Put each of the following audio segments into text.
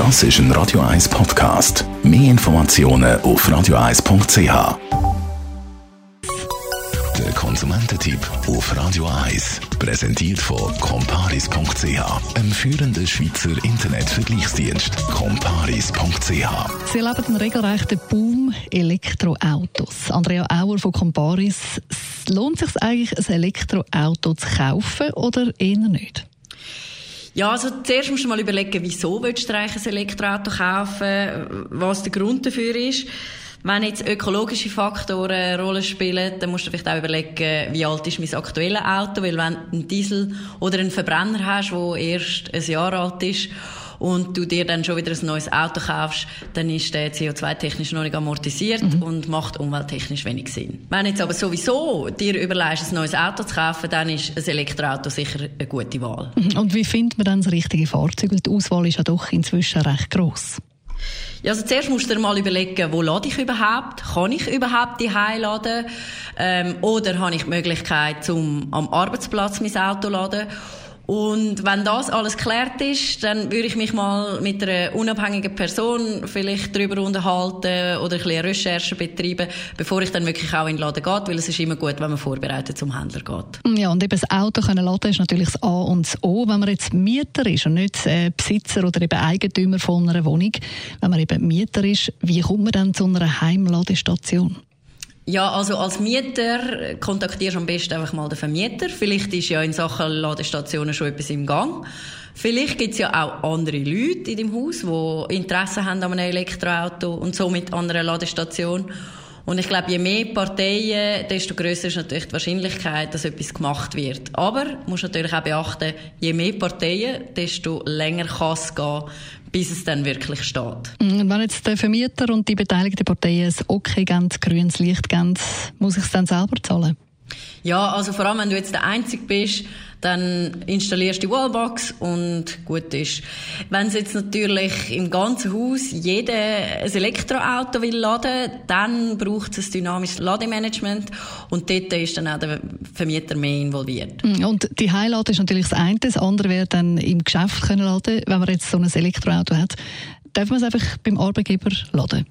Das ist ein Radio 1 Podcast. Mehr Informationen auf radio1.ch. Der Konsumententipp auf Radio 1 präsentiert von comparis.ch, einem führenden Schweizer Internetvergleichsdienst. comparis.ch. Sie erleben einen regelrechten Boom Elektroautos. Andrea Auer von Comparis, lohnt es sich eigentlich, ein Elektroauto zu kaufen oder eher nicht? Ja, also zuerst musst du mal überlegen, wieso willst du eigentlich ein Elektroauto kaufen, was der Grund dafür ist. Wenn jetzt ökologische Faktoren eine Rolle spielen, dann musst du vielleicht auch überlegen, wie alt ist mein aktuelles Auto, weil wenn du einen Diesel oder einen Verbrenner hast, der erst ein Jahr alt ist und du dir dann schon wieder ein neues Auto kaufst, dann ist der CO2-technisch noch nicht amortisiert mhm. und macht umwelttechnisch wenig Sinn. Wenn jetzt aber sowieso dir überlegst, ein neues Auto zu kaufen, dann ist ein Elektroauto sicher eine gute Wahl. Mhm. Und wie findet man dann das richtige Fahrzeug? Weil die Auswahl ist ja doch inzwischen recht gross. Ja, also zuerst musst du dir mal überlegen, wo lade ich überhaupt? Kann ich überhaupt die laden? Ähm, oder habe ich die Möglichkeit, zum am Arbeitsplatz mein Auto zu laden? Und wenn das alles geklärt ist, dann würde ich mich mal mit einer unabhängigen Person vielleicht darüber unterhalten oder ein bisschen Recherche betreiben, bevor ich dann wirklich auch in den Laden gehe, weil es ist immer gut, wenn man vorbereitet zum Händler geht. Ja, und eben das Auto können laden ist natürlich das A und das O. Wenn man jetzt Mieter ist und nicht äh, Besitzer oder eben Eigentümer von einer Wohnung, wenn man eben Mieter ist, wie kommt man dann zu einer Heimladestation? Ja, also als Mieter kontaktierst du am besten einfach mal den Vermieter. Vielleicht ist ja in Sachen Ladestationen schon etwas im Gang. Vielleicht gibt es ja auch andere Leute in dem Haus, die Interesse haben an einem Elektroauto und somit an einer Ladestation. Und ich glaube, je mehr Parteien, desto größer ist natürlich die Wahrscheinlichkeit, dass etwas gemacht wird. Aber du musst natürlich auch beachten, je mehr Parteien, desto länger kann es gehen, bis es dann wirklich steht. Und wenn jetzt der Vermieter und die beteiligten Parteien ein Okay geben, grünes Licht geben, muss ich es dann selber zahlen? Ja, also vor allem, wenn du jetzt der Einzige bist, dann installierst du die Wallbox und gut ist. Wenn es jetzt natürlich im ganzen Haus jeder ein Elektroauto will laden, dann braucht es ein dynamisches Lademanagement und dort ist dann auch der Vermieter mehr involviert. Mm, und die Heilade ist natürlich das eine, das andere wäre dann im Geschäft können laden, wenn man jetzt so ein Elektroauto hat. Darf man es einfach beim Arbeitgeber laden?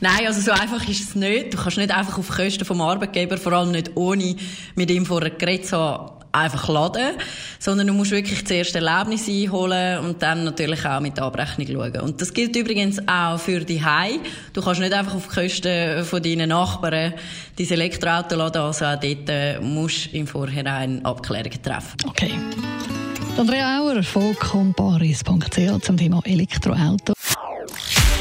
Nein, also so einfach ist es nicht. Du kannst nicht einfach auf Kosten vom Arbeitgeber, vor allem nicht ohne mit ihm vorher geredet zu haben, einfach laden, sondern du musst wirklich zuerst Erlebnis einholen und dann natürlich auch mit der Abrechnung schauen. Und das gilt übrigens auch für die Hai. Du kannst nicht einfach auf Kosten von deinen Nachbarn dein Elektroauto laden, also auch dort äh, musst du im Vorhinein Abklärungen treffen. Okay. Andrea Auer von comparis.ch zum Thema Elektroauto.